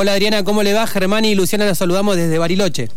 Hola Adriana, ¿cómo le va? Germán y Luciana la saludamos desde Bariloche.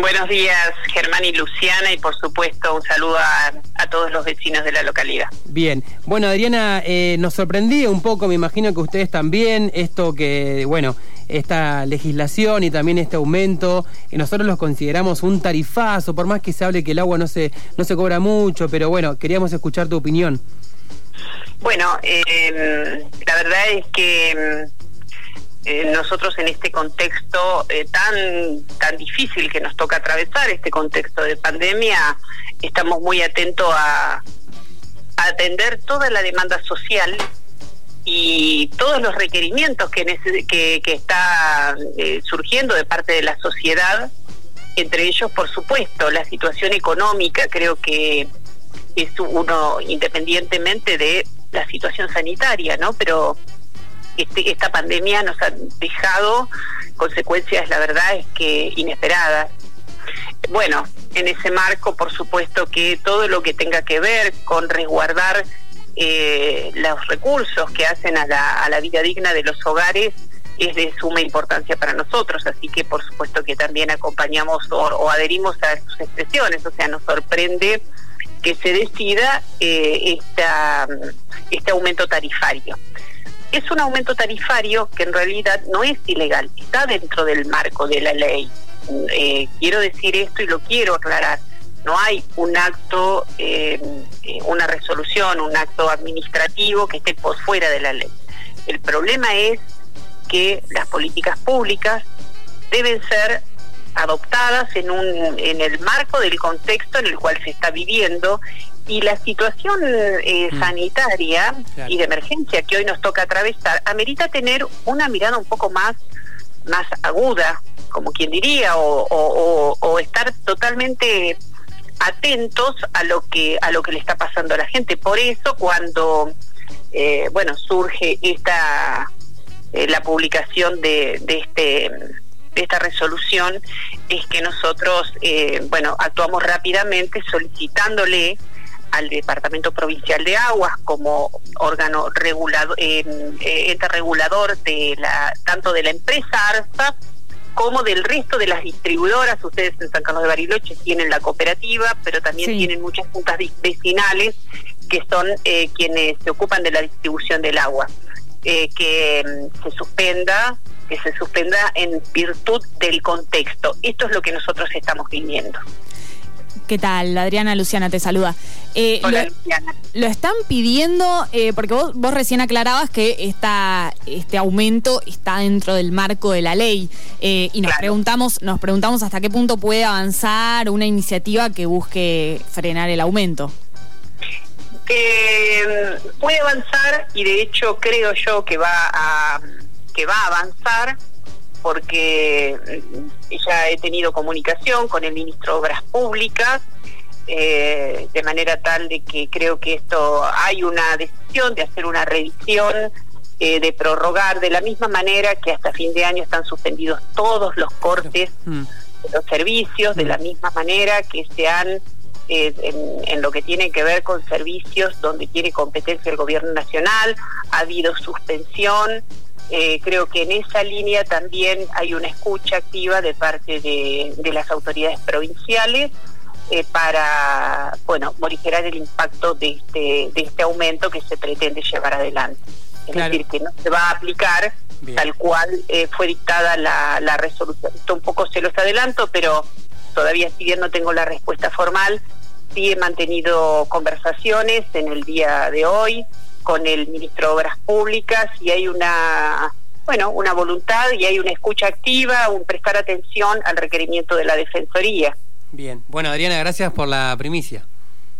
Buenos días, Germán y Luciana, y por supuesto un saludo a, todos los vecinos de la localidad. Bien, bueno Adriana, eh, nos sorprendía un poco, me imagino que ustedes también, esto que, bueno, esta legislación y también este aumento, y nosotros los consideramos un tarifazo, por más que se hable que el agua no se, no se cobra mucho, pero bueno, queríamos escuchar tu opinión. Bueno, eh, la verdad es que eh, nosotros en este contexto eh, tan tan difícil que nos toca atravesar, este contexto de pandemia, estamos muy atentos a, atender toda la demanda social y todos los requerimientos que, que, está eh, surgiendo de parte de la sociedad, entre ellos, por supuesto, la situación económica, creo que es uno independientemente de la situación sanitaria, ¿no? Pero este, esta pandemia nos ha dejado consecuencias, la verdad es que inesperadas. Bueno, en ese marco, por supuesto que todo lo que tenga que ver con resguardar eh, los recursos que hacen a la, a la vida digna de los hogares es de suma importancia para nosotros, así que por supuesto que también acompañamos o, adherimos a sus expresiones, o sea, nos sorprende que se decida eh, este aumento tarifario es un aumento tarifario que en realidad no es ilegal, está dentro del marco de la ley. Eh, quiero decir esto y lo quiero aclarar. No hay un acto, eh, una resolución, un acto administrativo que esté por fuera de la ley. El problema es que las políticas públicas deben ser adoptadas en, un, en el marco del contexto en el cual se está viviendo y la situación eh, mm. sanitaria y de emergencia que hoy nos toca atravesar amerita tener una mirada un poco más, más aguda, como quien diría, o, o, estar totalmente atentos a lo que a lo que le está pasando a la gente. Por eso cuando eh, bueno surge esta eh, la publicación de, de este de esta resolución es que nosotros bueno actuamos rápidamente solicitándole al Departamento Provincial de Aguas como órgano regulador, eh, eh regulador de la tanto de la empresa ARSA como del resto de las distribuidoras. Ustedes en San Carlos de Bariloche tienen la cooperativa, pero también tienen muchas juntas vecinales que son eh, quienes se ocupan de la distribución del agua. Eh, que mm, se suspenda, que se suspenda en virtud del contexto. Esto es lo que nosotros estamos viviendo. ¿Qué tal? Adriana Luciana te saluda. Eh, Hola, lo, Luciana. Lo están pidiendo, eh, porque vos, vos, recién aclarabas que esta, este aumento está dentro del marco de la ley. Eh, y nos preguntamos, nos preguntamos hasta qué punto puede avanzar una iniciativa que busque frenar el aumento. puede avanzar y de hecho creo yo que va a que va a avanzar porque mm, ya he tenido comunicación con el ministro de Obras Públicas, eh, de manera tal de que creo que esto hay una decisión de hacer una revisión, eh, de prorrogar de la misma manera que hasta fin de año están suspendidos todos los cortes mm. de los servicios, de la mm. misma manera que se han eh, en, en, lo que tiene que ver con servicios donde tiene competencia el gobierno nacional, ha habido suspensión eh, creo que en esa línea también hay una escucha activa de parte de, las autoridades provinciales eh, para, bueno, morigerar el impacto de este, de este aumento que se pretende llevar adelante. Es decir, que no se va a aplicar tal cual eh, fue dictada la, la resolución. Esto un poco se los adelanto, pero todavía si bien no tengo la respuesta formal, sí he mantenido conversaciones en el día de hoy con el ministro de Obras Públicas y hay una bueno, una voluntad y hay una escucha activa, un prestar atención al requerimiento de la Defensoría. Bien, bueno Adriana, gracias por la primicia.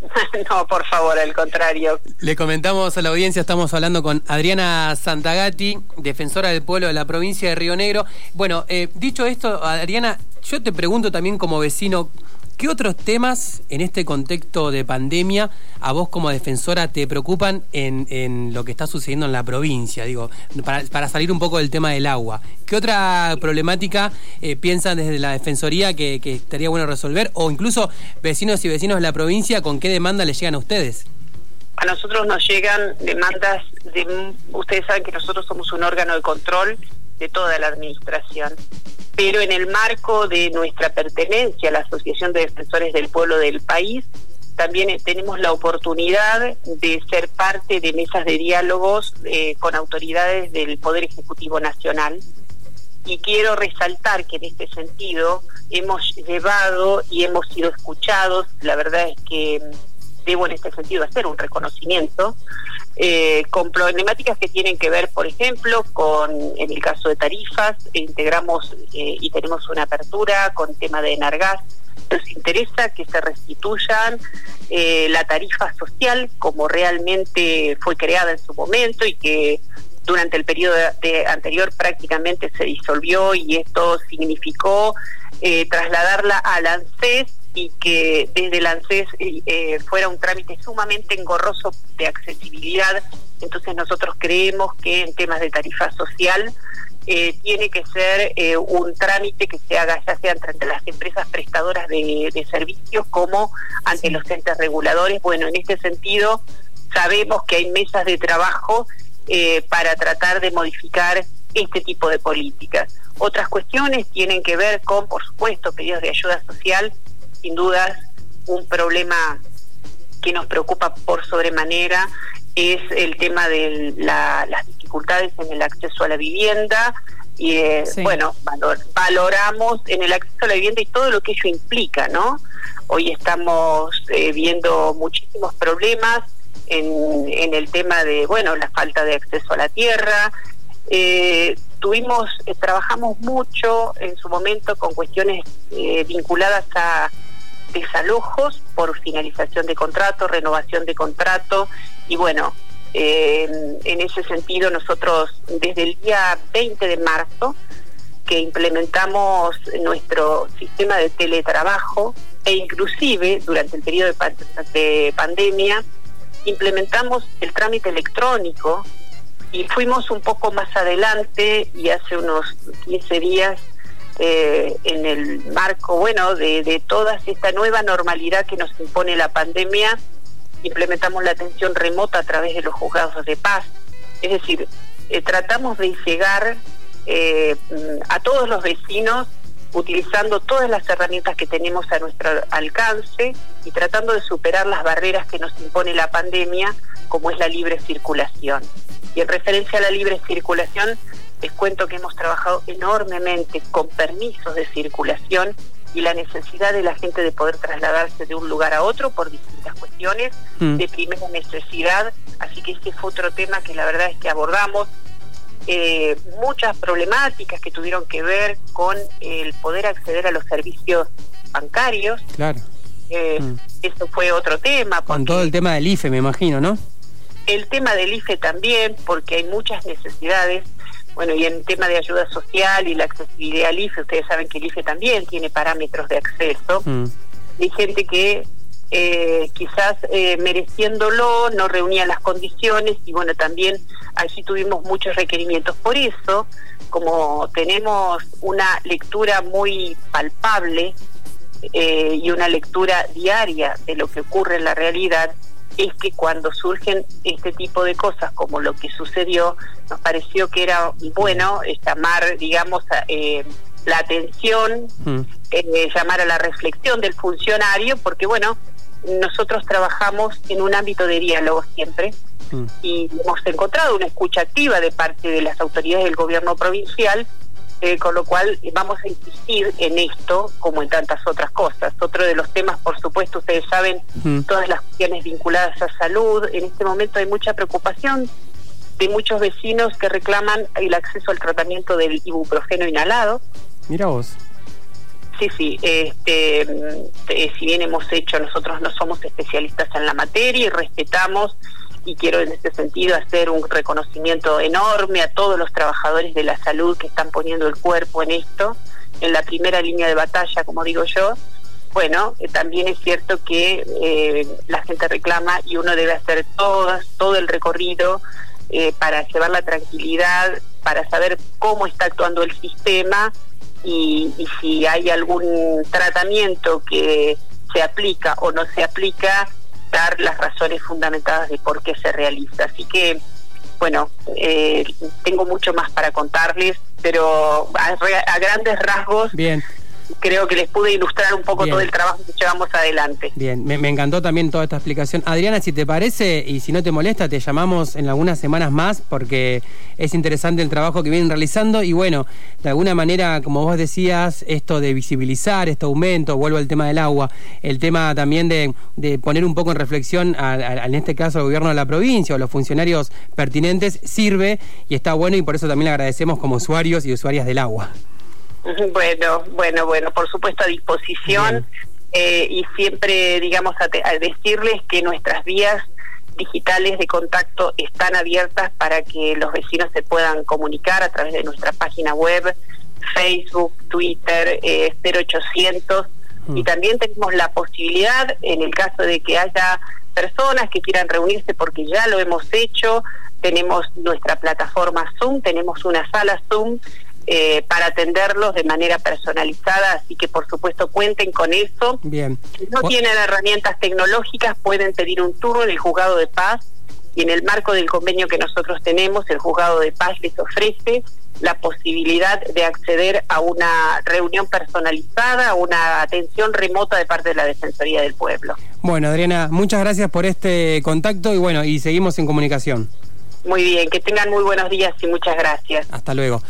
no, por favor, al contrario. Le comentamos a la audiencia, estamos hablando con Adriana Santagati, defensora del pueblo de la provincia de Río Negro. Bueno, eh, dicho esto, Adriana, yo te pregunto también como vecino, ¿Qué otros temas en este contexto de pandemia a vos como defensora te preocupan en, lo que está sucediendo en la provincia? Digo, para, salir un poco del tema del agua. ¿Qué otra problemática eh, piensan desde la defensoría que, estaría bueno resolver? O incluso vecinos y vecinos de la provincia, ¿con qué demanda les llegan a ustedes? A nosotros nos llegan demandas de... Ustedes saben que nosotros somos un órgano de control de toda la administración. Pero en el marco de nuestra pertenencia a la Asociación de Defensores del Pueblo del país, también tenemos la oportunidad de ser parte de mesas de diálogos eh, con autoridades del Poder Ejecutivo Nacional. Y quiero resaltar que en este sentido hemos llevado y hemos sido escuchados, la verdad es que debo en este sentido hacer un reconocimiento, eh, con problemáticas que tienen que ver, por ejemplo, con, en el caso de tarifas, integramos eh, y tenemos una apertura con tema de Enargas, nos interesa que se restituyan eh, la tarifa social como realmente fue creada en su momento y que durante el periodo anterior prácticamente se disolvió y esto significó eh, trasladarla al ANSES y que desde el ANSES eh, fuera un trámite sumamente engorroso de accesibilidad. Entonces nosotros creemos que en temas de tarifa social eh, tiene que ser eh, un trámite que se haga ya sea entre las empresas prestadoras de, servicios como ante los entes reguladores. Bueno, en este sentido sabemos que hay mesas de trabajo eh, para tratar de modificar este tipo de políticas. Otras cuestiones tienen que ver con, por supuesto, pedidos de ayuda social, sin dudas un problema que nos preocupa por sobremanera es el tema de las dificultades en el acceso a la vivienda y eh, bueno, valoramos en el acceso a la vivienda y todo lo que ello implica, ¿no? Hoy estamos eh, viendo muchísimos problemas en, en el tema de, bueno, la falta de acceso a la tierra. Eh, tuvimos, trabajamos mucho en su momento con cuestiones vinculadas a desalojos por finalización de contrato, renovación de contrato. Y bueno, eh, en ese sentido nosotros desde el día 20 de marzo que implementamos nuestro sistema de teletrabajo e inclusive durante el periodo de, pandemia implementamos el trámite electrónico y fuimos un poco más adelante y hace unos 15 días eh, en el marco, bueno, de, de toda esta nueva normalidad que nos impone la pandemia, implementamos la atención remota a través de los juzgados de paz. Es decir, eh, tratamos de llegar eh, a todos los vecinos utilizando todas las herramientas que tenemos a nuestro alcance y tratando de superar las barreras que nos impone la pandemia, como es la libre circulación. Y en referencia a la libre circulación, les cuento que hemos trabajado enormemente con permisos de circulación y la necesidad de la gente de poder trasladarse de un lugar a otro por distintas cuestiones mm. de primera necesidad. Así que ese fue otro tema que la verdad es que abordamos. Eh, muchas problemáticas que tuvieron que ver con el poder acceder a los servicios bancarios. Claro. Eh, mm. Eso fue otro tema. Con todo el tema del IFE, me imagino, ¿no? El tema del IFE también, porque hay muchas necesidades bueno, y en tema de ayuda social y la accesibilidad al IFE, ustedes saben que el IFE también tiene parámetros de acceso. Mm. Hay gente que eh, quizás eh, mereciéndolo no reunía las condiciones y bueno, también allí tuvimos muchos requerimientos. Por eso, como tenemos una lectura muy palpable eh, y una lectura diaria de lo que ocurre en la realidad, es que cuando surgen este tipo de cosas como lo que sucedió, nos pareció que era bueno llamar, digamos, eh, la atención, mm. eh, llamar a la reflexión del funcionario, porque bueno, nosotros trabajamos en un ámbito de diálogo siempre mm. y hemos encontrado una escucha activa de parte de las autoridades del gobierno provincial eh, con lo cual vamos a insistir en esto como en tantas otras cosas. Otro de los temas, por supuesto, ustedes saben, todas las cuestiones vinculadas a salud. En este momento hay mucha preocupación de muchos vecinos que reclaman el acceso al tratamiento del ibuprofeno inhalado. Mira vos. Sí, sí, este, eh, si bien hemos hecho, nosotros no somos especialistas en la materia y respetamos y quiero en este sentido hacer un reconocimiento enorme a todos los trabajadores de la salud que están poniendo el cuerpo en esto, en la primera línea de batalla, como digo yo. Bueno, eh, también es cierto que eh, la gente reclama y uno debe hacer todo, todo el recorrido eh, para llevar la tranquilidad, para saber cómo está actuando el sistema y si hay algún tratamiento que se aplica o no se aplica, las razones fundamentadas de por qué se realiza. Así que, bueno, eh, tengo mucho más para contarles. pero a, grandes rasgos. Bien creo que les pude ilustrar un poco todo el trabajo que llevamos adelante. Bien, me, encantó también toda esta explicación. Adriana, si te parece y si no te molesta, te llamamos en algunas semanas más porque es interesante el trabajo que vienen realizando y bueno, de alguna manera, como vos decías, esto de visibilizar, este aumento, vuelvo al tema del agua, el tema también de, poner un poco en reflexión, en este caso al gobierno de la provincia o los funcionarios pertinentes, sirve y está bueno y por eso también le agradecemos como usuarios y usuarias del agua. Bueno, bueno, bueno, por supuesto a disposición eh, y siempre, digamos, a, decirles que nuestras vías digitales de contacto están abiertas para que los vecinos se puedan comunicar a través de nuestra página web, Facebook, Twitter, eh, 0800 y mm. también tenemos la posibilidad, en el caso de que haya personas que quieran reunirse porque ya lo hemos hecho, tenemos nuestra plataforma Zoom, tenemos una sala Zoom eh, para atenderlos de manera personalizada, así que por supuesto cuenten con eso. Bien. Si no tienen herramientas tecnológicas, pueden pedir un turno en el juzgado de paz y en el marco del convenio que nosotros tenemos, el juzgado de paz les ofrece la posibilidad de acceder a una reunión personalizada, a una atención remota de parte de la Defensoría del Pueblo. Bueno, Adriana, muchas gracias por este contacto y bueno, y seguimos en comunicación. Muy bien, que tengan muy buenos días y muchas gracias. Hasta luego.